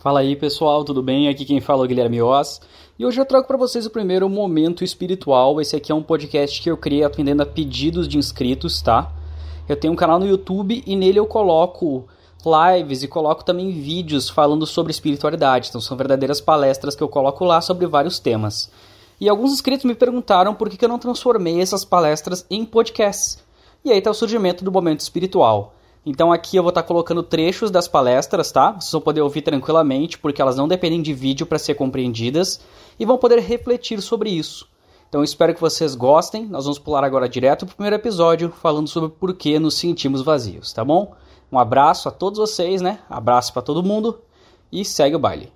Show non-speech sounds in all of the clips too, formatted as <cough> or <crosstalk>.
Fala aí pessoal, tudo bem? Aqui quem fala é o Guilherme Oz e hoje eu trago para vocês o primeiro momento espiritual. Esse aqui é um podcast que eu criei atendendo a pedidos de inscritos, tá? Eu tenho um canal no YouTube e nele eu coloco lives e coloco também vídeos falando sobre espiritualidade. Então são verdadeiras palestras que eu coloco lá sobre vários temas. E alguns inscritos me perguntaram por que eu não transformei essas palestras em podcasts. E aí está o surgimento do momento espiritual. Então aqui eu vou estar tá colocando trechos das palestras, tá? Vocês vão poder ouvir tranquilamente, porque elas não dependem de vídeo para ser compreendidas e vão poder refletir sobre isso. Então espero que vocês gostem. Nós vamos pular agora direto para o primeiro episódio, falando sobre por que nos sentimos vazios, tá bom? Um abraço a todos vocês, né? Abraço para todo mundo e segue o baile.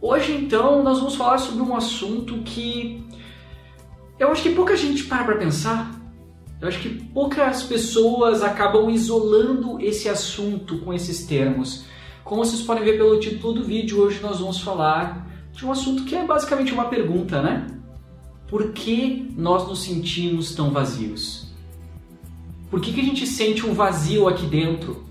Hoje então nós vamos falar sobre um assunto que eu acho que pouca gente para para pensar eu acho que poucas pessoas acabam isolando esse assunto com esses termos. Como vocês podem ver pelo título do vídeo, hoje nós vamos falar de um assunto que é basicamente uma pergunta, né? Por que nós nos sentimos tão vazios? Por que, que a gente sente um vazio aqui dentro?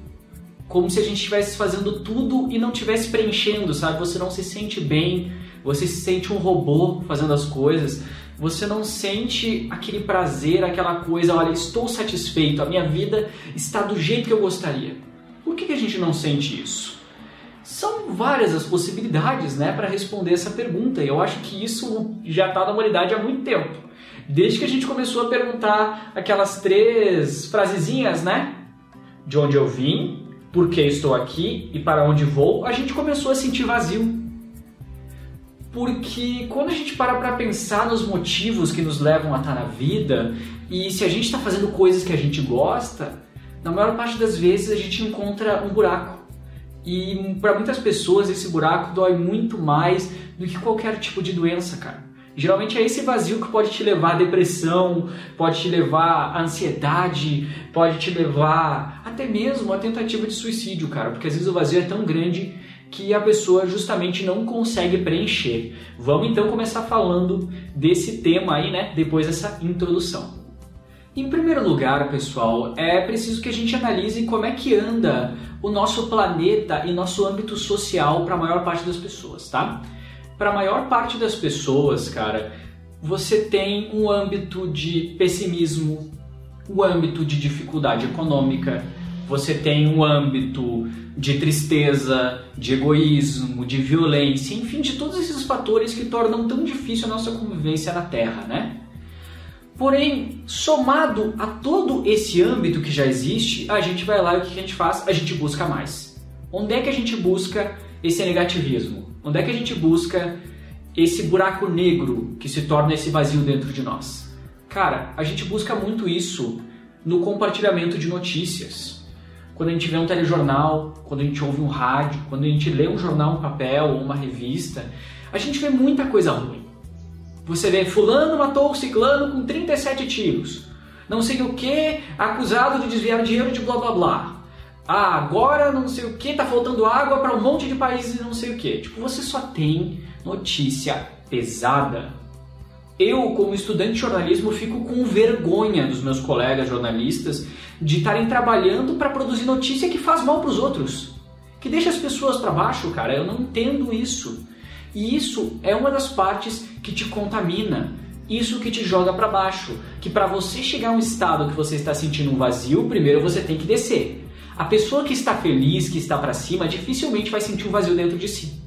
Como se a gente estivesse fazendo tudo e não estivesse preenchendo, sabe? Você não se sente bem, você se sente um robô fazendo as coisas você não sente aquele prazer, aquela coisa, olha, estou satisfeito, a minha vida está do jeito que eu gostaria. Por que, a gente não sente isso? São várias as possibilidades né, para responder essa pergunta, e eu acho que isso já está na humanidade há muito tempo. Desde que a gente começou a perguntar aquelas três frasezinhas, né? De onde eu vim, por que estou aqui e para onde vou, a gente começou a sentir vazio porque quando a gente para para pensar nos motivos que nos levam a estar na vida e se a gente está fazendo coisas que a gente gosta, na maior parte das vezes a gente encontra um buraco. E para muitas pessoas esse buraco dói muito mais do que qualquer tipo de doença, cara. Geralmente é esse vazio que pode te levar à depressão, pode te levar à ansiedade, pode te levar até mesmo à tentativa de suicídio, cara, porque às vezes o vazio é tão grande que a pessoa justamente não consegue preencher. Vamos então começar falando desse tema aí, né? Depois dessa introdução. Em primeiro lugar, pessoal, é preciso que a gente analise como é que anda o nosso planeta e nosso âmbito social para a maior parte das pessoas, tá? Para a maior parte das pessoas, cara, você tem um âmbito de pessimismo, o um âmbito de dificuldade econômica, você tem um âmbito de tristeza, de egoísmo, de violência, enfim, de todos esses fatores que tornam tão difícil a nossa convivência na Terra, né? Porém, somado a todo esse âmbito que já existe, a gente vai lá e o que a gente faz? A gente busca mais. Onde é que a gente busca esse negativismo? Onde é que a gente busca esse buraco negro que se torna esse vazio dentro de nós? Cara, a gente busca muito isso no compartilhamento de notícias quando a gente vê um telejornal, quando a gente ouve um rádio, quando a gente lê um jornal, um papel ou uma revista, a gente vê muita coisa ruim. Você vê fulano matou o ciclano com 37 tiros. Não sei o que, acusado de desviar dinheiro de blá blá blá. Ah, agora não sei o que, tá faltando água para um monte de países e não sei o que. Tipo, você só tem notícia pesada eu, como estudante de jornalismo, fico com vergonha dos meus colegas jornalistas de estarem trabalhando para produzir notícia que faz mal para os outros, que deixa as pessoas para baixo, cara. Eu não entendo isso. E isso é uma das partes que te contamina, isso que te joga para baixo, que para você chegar a um estado que você está sentindo um vazio, primeiro você tem que descer. A pessoa que está feliz, que está para cima, dificilmente vai sentir um vazio dentro de si.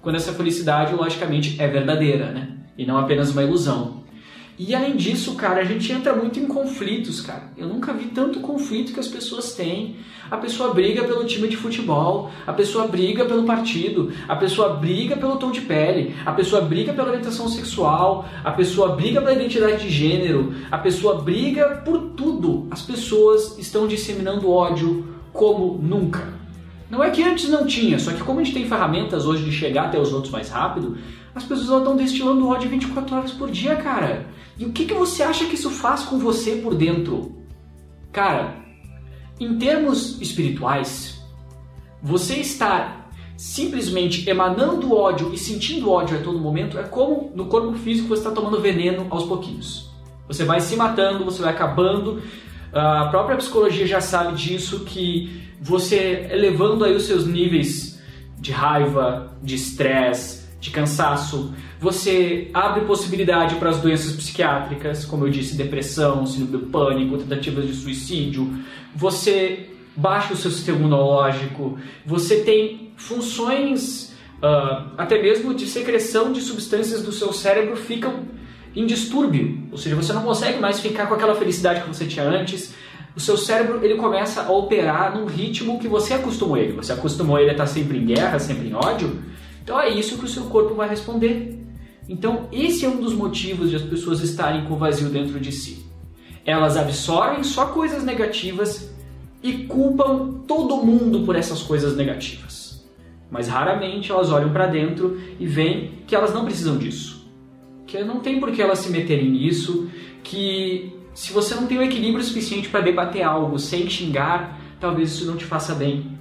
Quando essa felicidade, logicamente, é verdadeira, né? E não apenas uma ilusão. E além disso, cara, a gente entra muito em conflitos, cara. Eu nunca vi tanto conflito que as pessoas têm. A pessoa briga pelo time de futebol, a pessoa briga pelo partido, a pessoa briga pelo tom de pele, a pessoa briga pela orientação sexual, a pessoa briga pela identidade de gênero, a pessoa briga por tudo. As pessoas estão disseminando ódio como nunca. Não é que antes não tinha, só que como a gente tem ferramentas hoje de chegar até os outros mais rápido, as pessoas estão destilando ódio 24 horas por dia, cara. E o que, que você acha que isso faz com você por dentro? Cara, em termos espirituais, você estar simplesmente emanando ódio e sentindo ódio a todo momento é como no corpo físico você está tomando veneno aos pouquinhos. Você vai se matando, você vai acabando. A própria psicologia já sabe disso que você elevando aí os seus níveis de raiva, de estresse, de cansaço. Você abre possibilidade para as doenças psiquiátricas, como eu disse, depressão, síndrome do pânico, tentativas de suicídio. Você baixa o seu sistema imunológico. Você tem funções uh, até mesmo de secreção de substâncias do seu cérebro ficam em distúrbio, ou seja, você não consegue mais ficar com aquela felicidade que você tinha antes. O seu cérebro ele começa a operar num ritmo que você acostumou ele. Você acostumou ele a estar sempre em guerra, sempre em ódio. Então é isso que o seu corpo vai responder. Então esse é um dos motivos de as pessoas estarem com o vazio dentro de si. Elas absorvem só coisas negativas e culpam todo mundo por essas coisas negativas. Mas raramente elas olham para dentro e veem que elas não precisam disso que não tem por que elas se meterem nisso, que se você não tem o equilíbrio suficiente para debater algo sem xingar, talvez isso não te faça bem.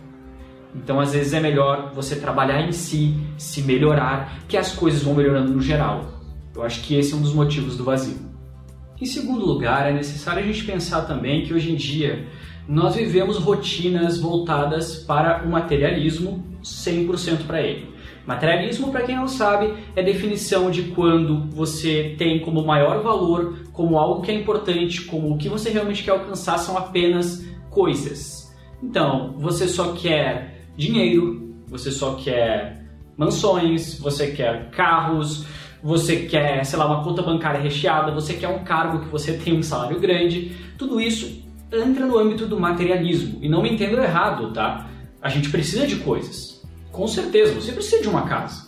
Então, às vezes é melhor você trabalhar em si, se melhorar, que as coisas vão melhorando no geral. Eu acho que esse é um dos motivos do vazio. Em segundo lugar, é necessário a gente pensar também que hoje em dia nós vivemos rotinas voltadas para o materialismo 100% para ele. Materialismo, para quem não sabe, é definição de quando você tem como maior valor, como algo que é importante, como o que você realmente quer alcançar são apenas coisas. Então, você só quer dinheiro, você só quer mansões, você quer carros, você quer, sei lá, uma conta bancária recheada, você quer um cargo que você <laughs> tem um salário grande. Tudo isso entra no âmbito do materialismo. E não me entendo errado, tá? A gente precisa de coisas. Com certeza, você precisa de uma casa.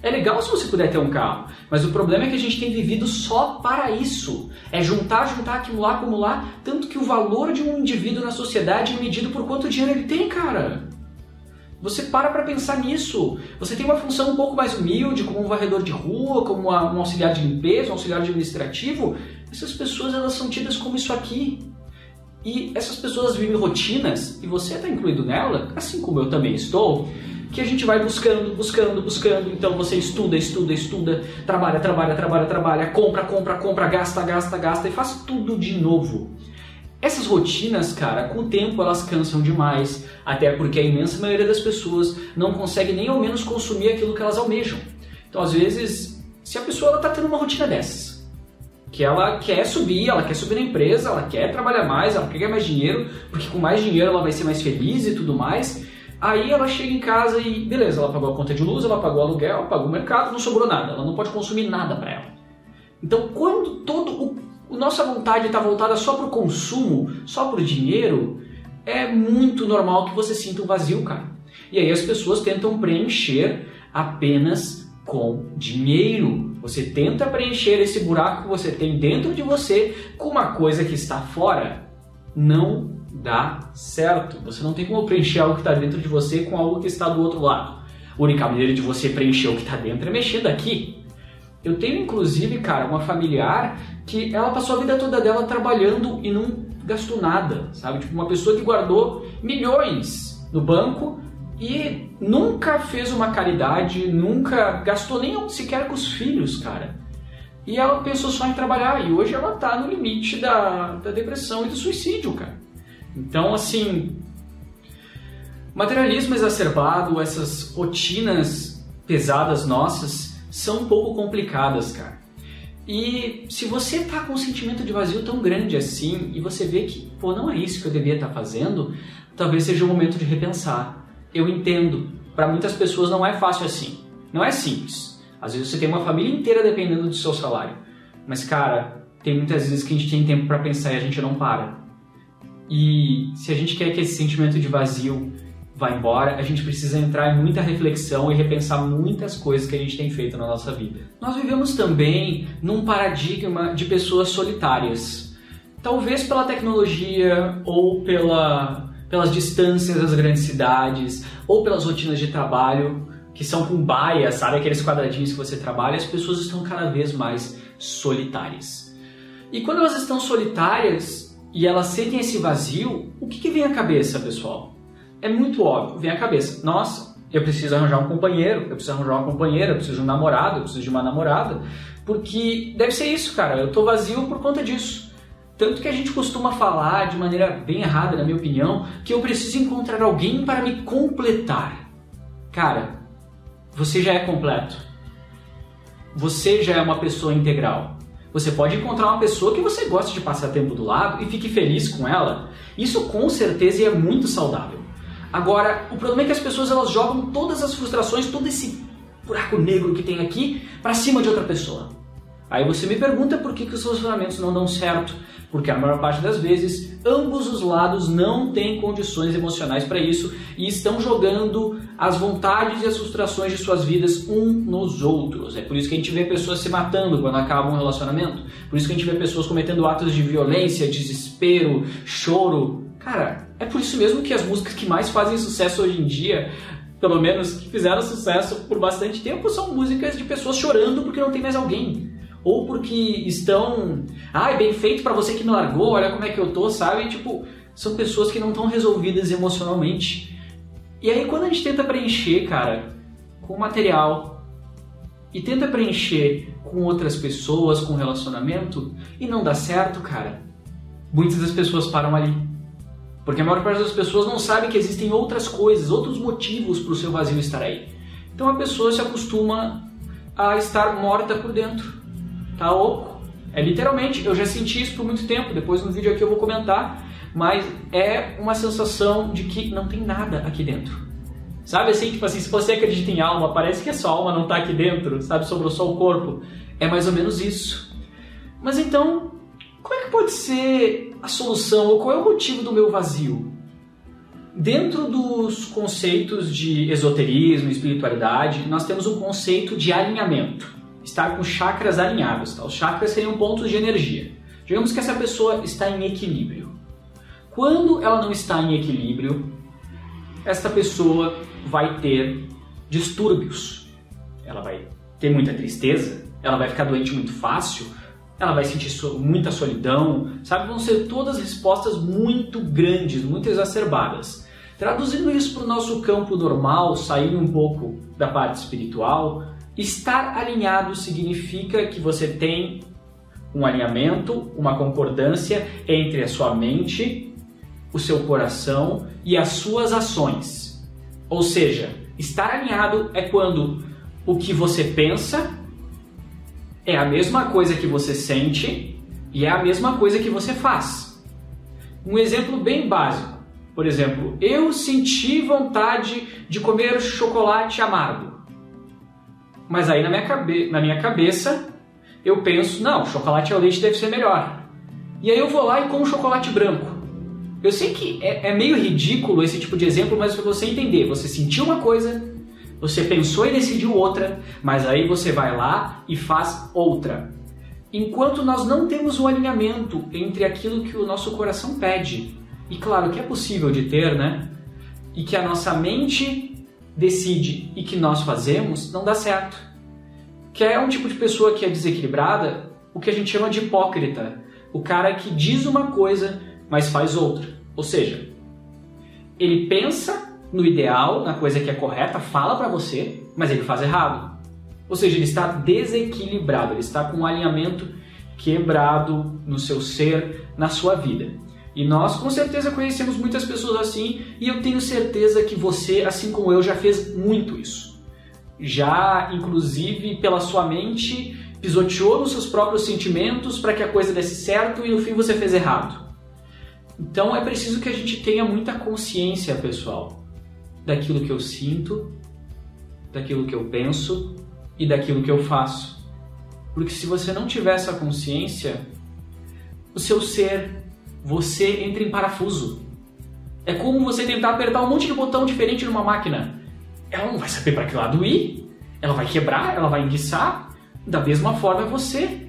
É legal se você puder ter um carro, mas o problema é que a gente tem vivido só para isso. É juntar, juntar, acumular, acumular, tanto que o valor de um indivíduo na sociedade é medido por quanto dinheiro ele tem, cara. Você para para pensar nisso. Você tem uma função um pouco mais humilde, como um varredor de rua, como um auxiliar de limpeza, um auxiliar administrativo. Essas pessoas elas são tidas como isso aqui. E essas pessoas vivem rotinas, e você está incluído nela, assim como eu também estou que a gente vai buscando, buscando, buscando. Então você estuda, estuda, estuda, trabalha, trabalha, trabalha, trabalha, compra, compra, compra, gasta, gasta, gasta e faz tudo de novo. Essas rotinas, cara, com o tempo elas cansam demais, até porque a imensa maioria das pessoas não consegue nem ao menos consumir aquilo que elas almejam. Então, às vezes, se a pessoa está tendo uma rotina dessas, que ela quer subir, ela quer subir na empresa, ela quer trabalhar mais, ela quer ganhar mais dinheiro, porque com mais dinheiro ela vai ser mais feliz e tudo mais, Aí ela chega em casa e beleza, ela pagou a conta de luz, ela pagou o aluguel, pagou o mercado, não sobrou nada, ela não pode consumir nada para ela. Então, quando todo o, o nossa vontade está voltada só para o consumo, só para o dinheiro, é muito normal que você sinta um vazio, cara. E aí as pessoas tentam preencher apenas com dinheiro. Você tenta preencher esse buraco que você tem dentro de você com uma coisa que está fora. Não dá certo. Você não tem como preencher algo que está dentro de você com algo que está do outro lado. A única maneira de você preencher o que está dentro é mexendo aqui. Eu tenho inclusive, cara, uma familiar que ela passou a vida toda dela trabalhando e não gastou nada, sabe? Tipo, uma pessoa que guardou milhões no banco e nunca fez uma caridade, nunca gastou nem sequer com os filhos, cara. E ela pensou só em trabalhar e hoje ela tá no limite da, da depressão e do suicídio, cara. Então, assim, materialismo exacerbado, essas rotinas pesadas nossas são um pouco complicadas, cara. E se você tá com um sentimento de vazio tão grande assim e você vê que, pô, não é isso que eu devia estar tá fazendo, talvez seja o momento de repensar. Eu entendo, para muitas pessoas não é fácil assim. Não é simples. Às vezes você tem uma família inteira dependendo do seu salário. Mas, cara, tem muitas vezes que a gente tem tempo para pensar e a gente não para. E se a gente quer que esse sentimento de vazio vá embora, a gente precisa entrar em muita reflexão e repensar muitas coisas que a gente tem feito na nossa vida. Nós vivemos também num paradigma de pessoas solitárias. Talvez pela tecnologia ou pela, pelas distâncias das grandes cidades ou pelas rotinas de trabalho que são com baia, sabe aqueles quadradinhos que você trabalha, as pessoas estão cada vez mais solitárias. E quando elas estão solitárias, e elas sentem esse vazio, o que, que vem à cabeça, pessoal? É muito óbvio, vem à cabeça. Nossa, eu preciso arranjar um companheiro, eu preciso arranjar uma companheira, eu preciso de um namorado, eu preciso de uma namorada, porque deve ser isso, cara. Eu tô vazio por conta disso. Tanto que a gente costuma falar de maneira bem errada, na minha opinião, que eu preciso encontrar alguém para me completar. cara, você já é completo. Você já é uma pessoa integral. Você pode encontrar uma pessoa que você gosta de passar tempo do lado e fique feliz com ela. Isso com certeza é muito saudável. Agora, o problema é que as pessoas elas jogam todas as frustrações, todo esse buraco negro que tem aqui para cima de outra pessoa. Aí você me pergunta por que, que os relacionamentos não dão certo. Porque a maior parte das vezes ambos os lados não têm condições emocionais para isso e estão jogando as vontades e as frustrações de suas vidas um nos outros. É por isso que a gente vê pessoas se matando quando acaba um relacionamento. Por isso que a gente vê pessoas cometendo atos de violência, desespero, choro. Cara, é por isso mesmo que as músicas que mais fazem sucesso hoje em dia pelo menos que fizeram sucesso por bastante tempo, são músicas de pessoas chorando porque não tem mais alguém ou porque estão, ai, ah, bem feito para você que me largou, olha como é que eu tô, sabe? Tipo, são pessoas que não estão resolvidas emocionalmente. E aí quando a gente tenta preencher, cara, com material e tenta preencher com outras pessoas, com relacionamento e não dá certo, cara, muitas das pessoas param ali. Porque a maior parte das pessoas não sabe que existem outras coisas, outros motivos para o seu vazio estar aí. Então a pessoa se acostuma a estar morta por dentro tá oco. É literalmente, eu já senti isso por muito tempo, depois no vídeo aqui eu vou comentar, mas é uma sensação de que não tem nada aqui dentro. Sabe assim, tipo assim, se você acredita em alma, parece que a sua alma não está aqui dentro, sabe, sobrou só o corpo. É mais ou menos isso. Mas então, qual é que pode ser a solução, ou qual é o motivo do meu vazio? Dentro dos conceitos de esoterismo e espiritualidade, nós temos um conceito de alinhamento estar com chakras alinhados. Tá? Os chakras seriam pontos de energia. Digamos que essa pessoa está em equilíbrio. Quando ela não está em equilíbrio, esta pessoa vai ter distúrbios. Ela vai ter muita tristeza, ela vai ficar doente muito fácil, ela vai sentir muita solidão, sabe? Vão ser todas respostas muito grandes, muito exacerbadas. Traduzindo isso para o nosso campo normal, saindo um pouco da parte espiritual, Estar alinhado significa que você tem um alinhamento, uma concordância entre a sua mente, o seu coração e as suas ações. Ou seja, estar alinhado é quando o que você pensa é a mesma coisa que você sente e é a mesma coisa que você faz. Um exemplo bem básico. Por exemplo, eu senti vontade de comer chocolate amargo. Mas aí na minha, cabe na minha cabeça eu penso, não, chocolate ao leite deve ser melhor. E aí eu vou lá e como chocolate branco. Eu sei que é, é meio ridículo esse tipo de exemplo, mas para você entender, você sentiu uma coisa, você pensou e decidiu outra, mas aí você vai lá e faz outra. Enquanto nós não temos um alinhamento entre aquilo que o nosso coração pede, e claro que é possível de ter, né? E que a nossa mente decide e que nós fazemos, não dá certo. Que é um tipo de pessoa que é desequilibrada, o que a gente chama de hipócrita. O cara que diz uma coisa, mas faz outra. Ou seja, ele pensa no ideal, na coisa que é correta, fala para você, mas ele faz errado. Ou seja, ele está desequilibrado, ele está com um alinhamento quebrado no seu ser, na sua vida. E nós com certeza conhecemos muitas pessoas assim, e eu tenho certeza que você, assim como eu, já fez muito isso. Já, inclusive, pela sua mente, pisoteou nos seus próprios sentimentos para que a coisa desse certo e no fim você fez errado. Então é preciso que a gente tenha muita consciência, pessoal, daquilo que eu sinto, daquilo que eu penso e daquilo que eu faço. Porque se você não tiver essa consciência, o seu ser você entra em parafuso. É como você tentar apertar um monte de botão diferente numa máquina. Ela não vai saber para que lado ir, ela vai quebrar, ela vai enguiçar. Da mesma forma é você.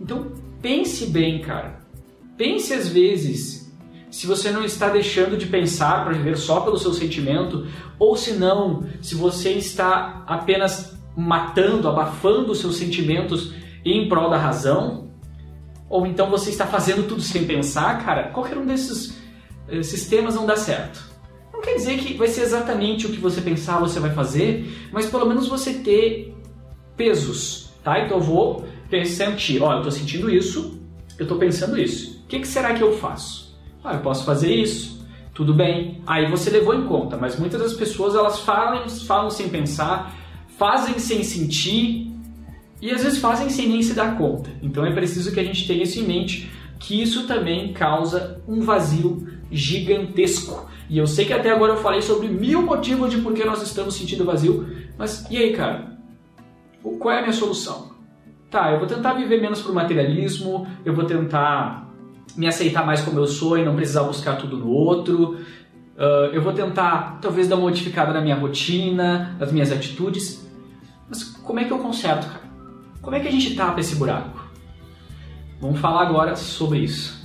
Então pense bem, cara. Pense às vezes se você não está deixando de pensar para viver só pelo seu sentimento, ou se não, se você está apenas matando, abafando os seus sentimentos em prol da razão, ou então você está fazendo tudo sem pensar, cara, qualquer um desses eh, sistemas não dá certo. Não quer dizer que vai ser exatamente o que você pensar você vai fazer, mas pelo menos você ter pesos, tá? Então eu vou sentir, ó, eu estou sentindo isso, eu estou pensando isso. O que, que, será que eu faço? Ah, eu posso fazer isso. Tudo bem, aí você levou em conta, mas muitas das pessoas elas falam, falam sem pensar, fazem sem sentir e às vezes fazem sem nem se dar conta. Então é preciso que a gente tenha isso em mente, que isso também causa um vazio gigantesco. E eu sei que até agora eu falei sobre mil motivos de por que nós estamos sentindo vazio, mas e aí, cara? Qual é a minha solução? Tá, eu vou tentar viver menos por materialismo, eu vou tentar me aceitar mais como eu sou e não precisar buscar tudo no outro. Uh, eu vou tentar, talvez, dar uma modificada na minha rotina, nas minhas atitudes. Mas como é que eu conserto, cara? Como é que a gente tapa esse buraco? Vamos falar agora sobre isso.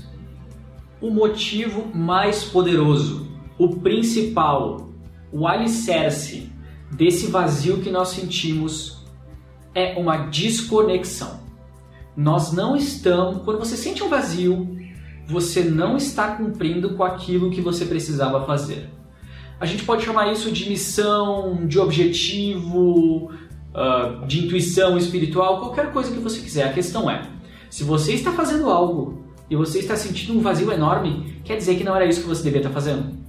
O motivo mais poderoso, o principal, o alicerce desse vazio que nós sentimos é uma desconexão. Nós não estamos, quando você sente um vazio, você não está cumprindo com aquilo que você precisava fazer. A gente pode chamar isso de missão, de objetivo, uh, de intuição espiritual, qualquer coisa que você quiser. A questão é, se você está fazendo algo e você está sentindo um vazio enorme, quer dizer que não era isso que você devia estar fazendo.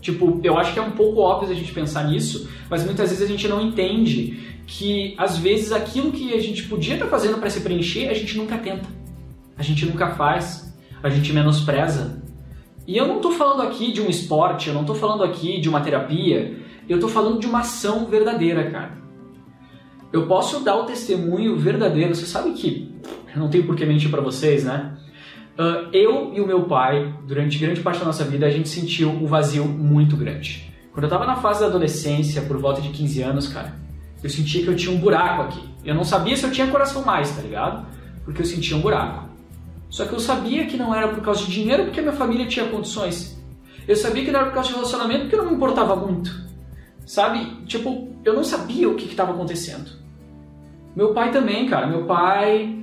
Tipo, eu acho que é um pouco óbvio a gente pensar nisso, mas muitas vezes a gente não entende que às vezes aquilo que a gente podia estar fazendo para se preencher, a gente nunca tenta. A gente nunca faz, a gente menospreza. E eu não estou falando aqui de um esporte, eu não estou falando aqui de uma terapia, eu estou falando de uma ação verdadeira, cara. Eu posso dar o testemunho verdadeiro, você sabe que eu não tenho por que mentir para vocês, né? Uh, eu e o meu pai, durante grande parte da nossa vida, a gente sentiu um vazio muito grande. Quando eu estava na fase da adolescência, por volta de 15 anos, cara, eu sentia que eu tinha um buraco aqui. Eu não sabia se eu tinha coração mais, tá ligado? Porque eu sentia um buraco. Só que eu sabia que não era por causa de dinheiro, porque minha família tinha condições. Eu sabia que não era por causa de relacionamento, porque eu não me importava muito. Sabe? Tipo, eu não sabia o que estava acontecendo. Meu pai também, cara. Meu pai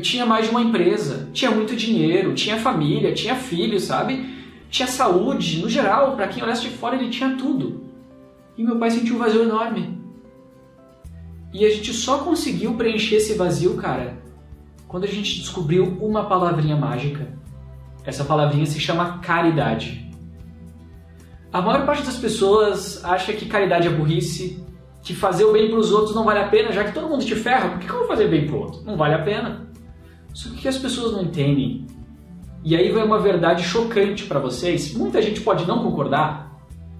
tinha mais de uma empresa, tinha muito dinheiro, tinha família, tinha filhos, sabe? Tinha saúde, no geral, para quem olhasse de fora, ele tinha tudo. E meu pai sentiu um vazio enorme. E a gente só conseguiu preencher esse vazio, cara, quando a gente descobriu uma palavrinha mágica. Essa palavrinha se chama caridade. A maior parte das pessoas acha que caridade é burrice, que fazer o bem para os outros não vale a pena, já que todo mundo te ferra, por que eu vou fazer bem para o outro? Não vale a pena. Só que as pessoas não entendem. E aí vai uma verdade chocante para vocês. Muita gente pode não concordar,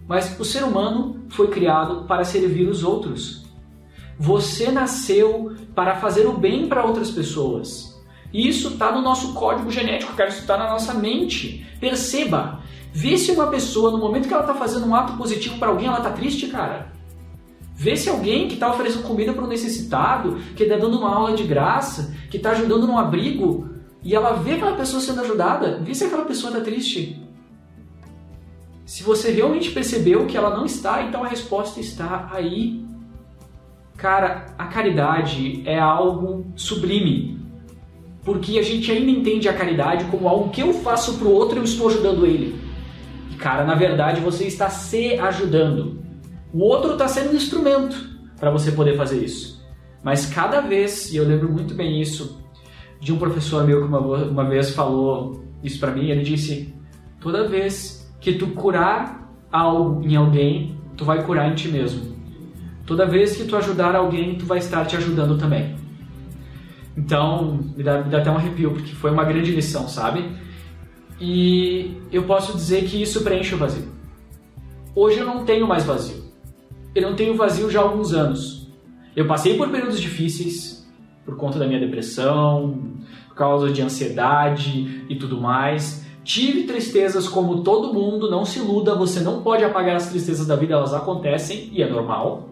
mas o ser humano foi criado para servir os outros. Você nasceu para fazer o bem para outras pessoas. E isso está no nosso código genético, cara, isso está na nossa mente. Perceba, vê se uma pessoa, no momento que ela está fazendo um ato positivo para alguém, ela está triste, cara. Vê se alguém que está oferecendo comida para um necessitado, que está dando uma aula de graça, que está ajudando num abrigo, e ela vê aquela pessoa sendo ajudada, vê se aquela pessoa está triste. Se você realmente percebeu que ela não está, então a resposta está aí. Cara, a caridade é algo sublime. Porque a gente ainda entende a caridade como algo que eu faço para o outro e eu estou ajudando ele. E, cara, na verdade você está se ajudando. O outro está sendo um instrumento para você poder fazer isso. Mas cada vez, e eu lembro muito bem isso, de um professor meu que uma, uma vez falou isso para mim, ele disse: toda vez que tu curar algo em alguém, tu vai curar em ti mesmo. Toda vez que tu ajudar alguém, tu vai estar te ajudando também. Então, me dá, me dá até um arrepio, porque foi uma grande lição, sabe? E eu posso dizer que isso preenche o vazio. Hoje eu não tenho mais vazio eu não tenho vazio já há alguns anos. Eu passei por períodos difíceis por conta da minha depressão, por causa de ansiedade e tudo mais. Tive tristezas como todo mundo, não se iluda, você não pode apagar as tristezas da vida, elas acontecem e é normal.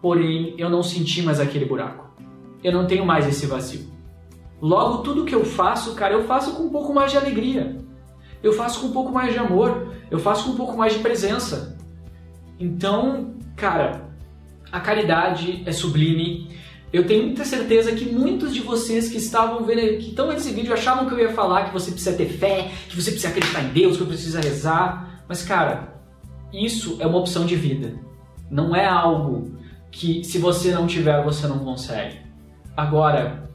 Porém, eu não senti mais aquele buraco. Eu não tenho mais esse vazio. Logo, tudo que eu faço, cara, eu faço com um pouco mais de alegria. Eu faço com um pouco mais de amor. Eu faço com um pouco mais de presença. Então, Cara, a caridade é sublime. Eu tenho muita certeza que muitos de vocês que estavam vendo, que estão nesse vídeo achavam que eu ia falar que você precisa ter fé, que você precisa acreditar em Deus, que precisa rezar. Mas, cara, isso é uma opção de vida. Não é algo que se você não tiver, você não consegue. Agora,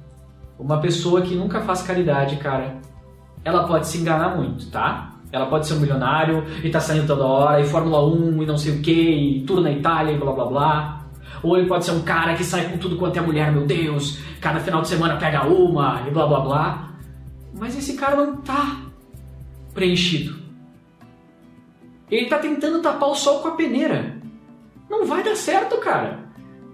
uma pessoa que nunca faz caridade, cara, ela pode se enganar muito, tá? Ela pode ser um milionário e tá saindo toda hora, e Fórmula 1 e não sei o que, e tudo na Itália e blá blá blá. Ou ele pode ser um cara que sai com tudo quanto é mulher, meu Deus, cada final de semana pega uma e blá blá blá. Mas esse cara não tá preenchido. Ele tá tentando tapar o sol com a peneira. Não vai dar certo, cara.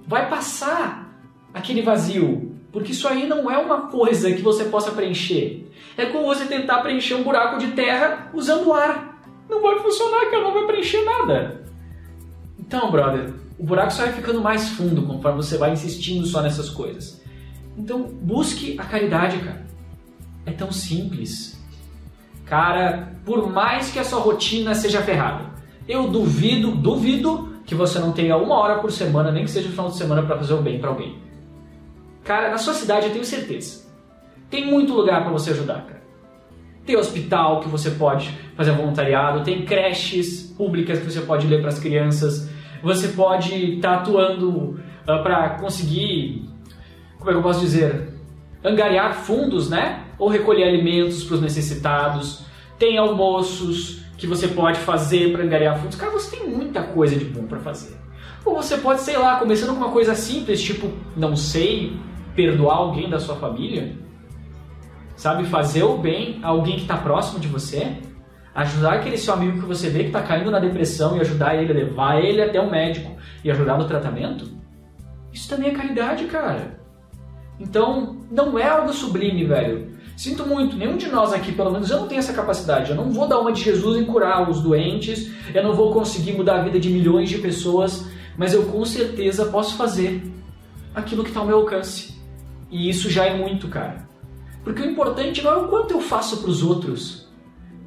Vai passar aquele vazio, porque isso aí não é uma coisa que você possa preencher. É como você tentar preencher um buraco de terra usando ar. Não vai funcionar, cara, não vai preencher nada. Então, brother, o buraco só vai ficando mais fundo conforme você vai insistindo só nessas coisas. Então, busque a caridade, cara. É tão simples. Cara, por mais que a sua rotina seja ferrada, eu duvido, duvido que você não tenha uma hora por semana, nem que seja no final de semana, para fazer o bem para alguém. Cara, na sua cidade eu tenho certeza. Tem muito lugar para você ajudar, cara. Tem hospital que você pode fazer voluntariado, tem creches públicas que você pode ler para as crianças, você pode estar tá atuando uh, ah, para conseguir, como é que eu posso dizer, angariar fundos, né? Ou recolher alimentos para os necessitados. Tem almoços que você pode fazer para angariar fundos. Cara, você tem muita coisa de bom para fazer. Ou você pode, sei lá, começando com uma coisa simples, tipo, não sei, perdoar alguém da sua família. Sabe, fazer o bem a alguém que está próximo de você ajudar aquele seu amigo que você vê que está caindo na depressão e ajudar ele, levar ele até o médico e ajudar no tratamento, isso também é caridade, cara. Então, não é algo sublime, velho. Sinto muito, nenhum de nós aqui, pelo menos eu não tenho essa capacidade. Eu não vou dar uma de Jesus em curar os doentes, eu não vou conseguir mudar a vida de milhões de pessoas, mas eu com certeza posso fazer aquilo que está ao meu alcance. E isso já é muito, cara. Porque o importante não é o quanto eu faço para os outros,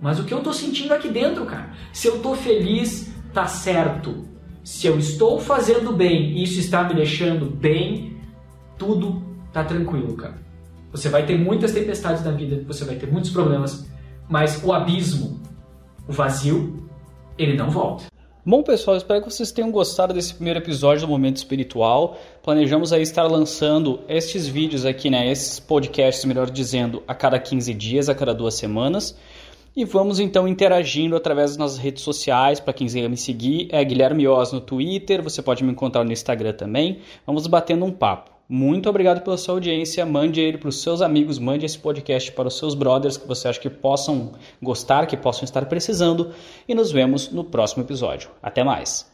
mas o que eu estou sentindo aqui dentro, cara. Se eu estou feliz, tá certo. Se eu estou fazendo bem e isso está me deixando bem, tudo tá tranquilo, cara. Você vai ter muitas tempestades na vida, você vai ter muitos problemas, mas o abismo, o vazio, ele não volta. Bom, pessoal, espero que vocês tenham gostado desse primeiro episódio do Momento Espiritual. Planejamos aí estar lançando estes vídeos aqui, né, esses podcasts, melhor dizendo, a cada 15 dias, a cada duas semanas. E vamos então interagindo através das nossas redes sociais. Para quem quiser me seguir, é Guilherme Oz no Twitter. Você pode me encontrar no Instagram também. Vamos batendo um papo. Muito obrigado pela sua audiência. Mande ele para os seus amigos, mande esse podcast para os seus brothers que você acha que possam gostar, que possam estar precisando. E nos vemos no próximo episódio. Até mais!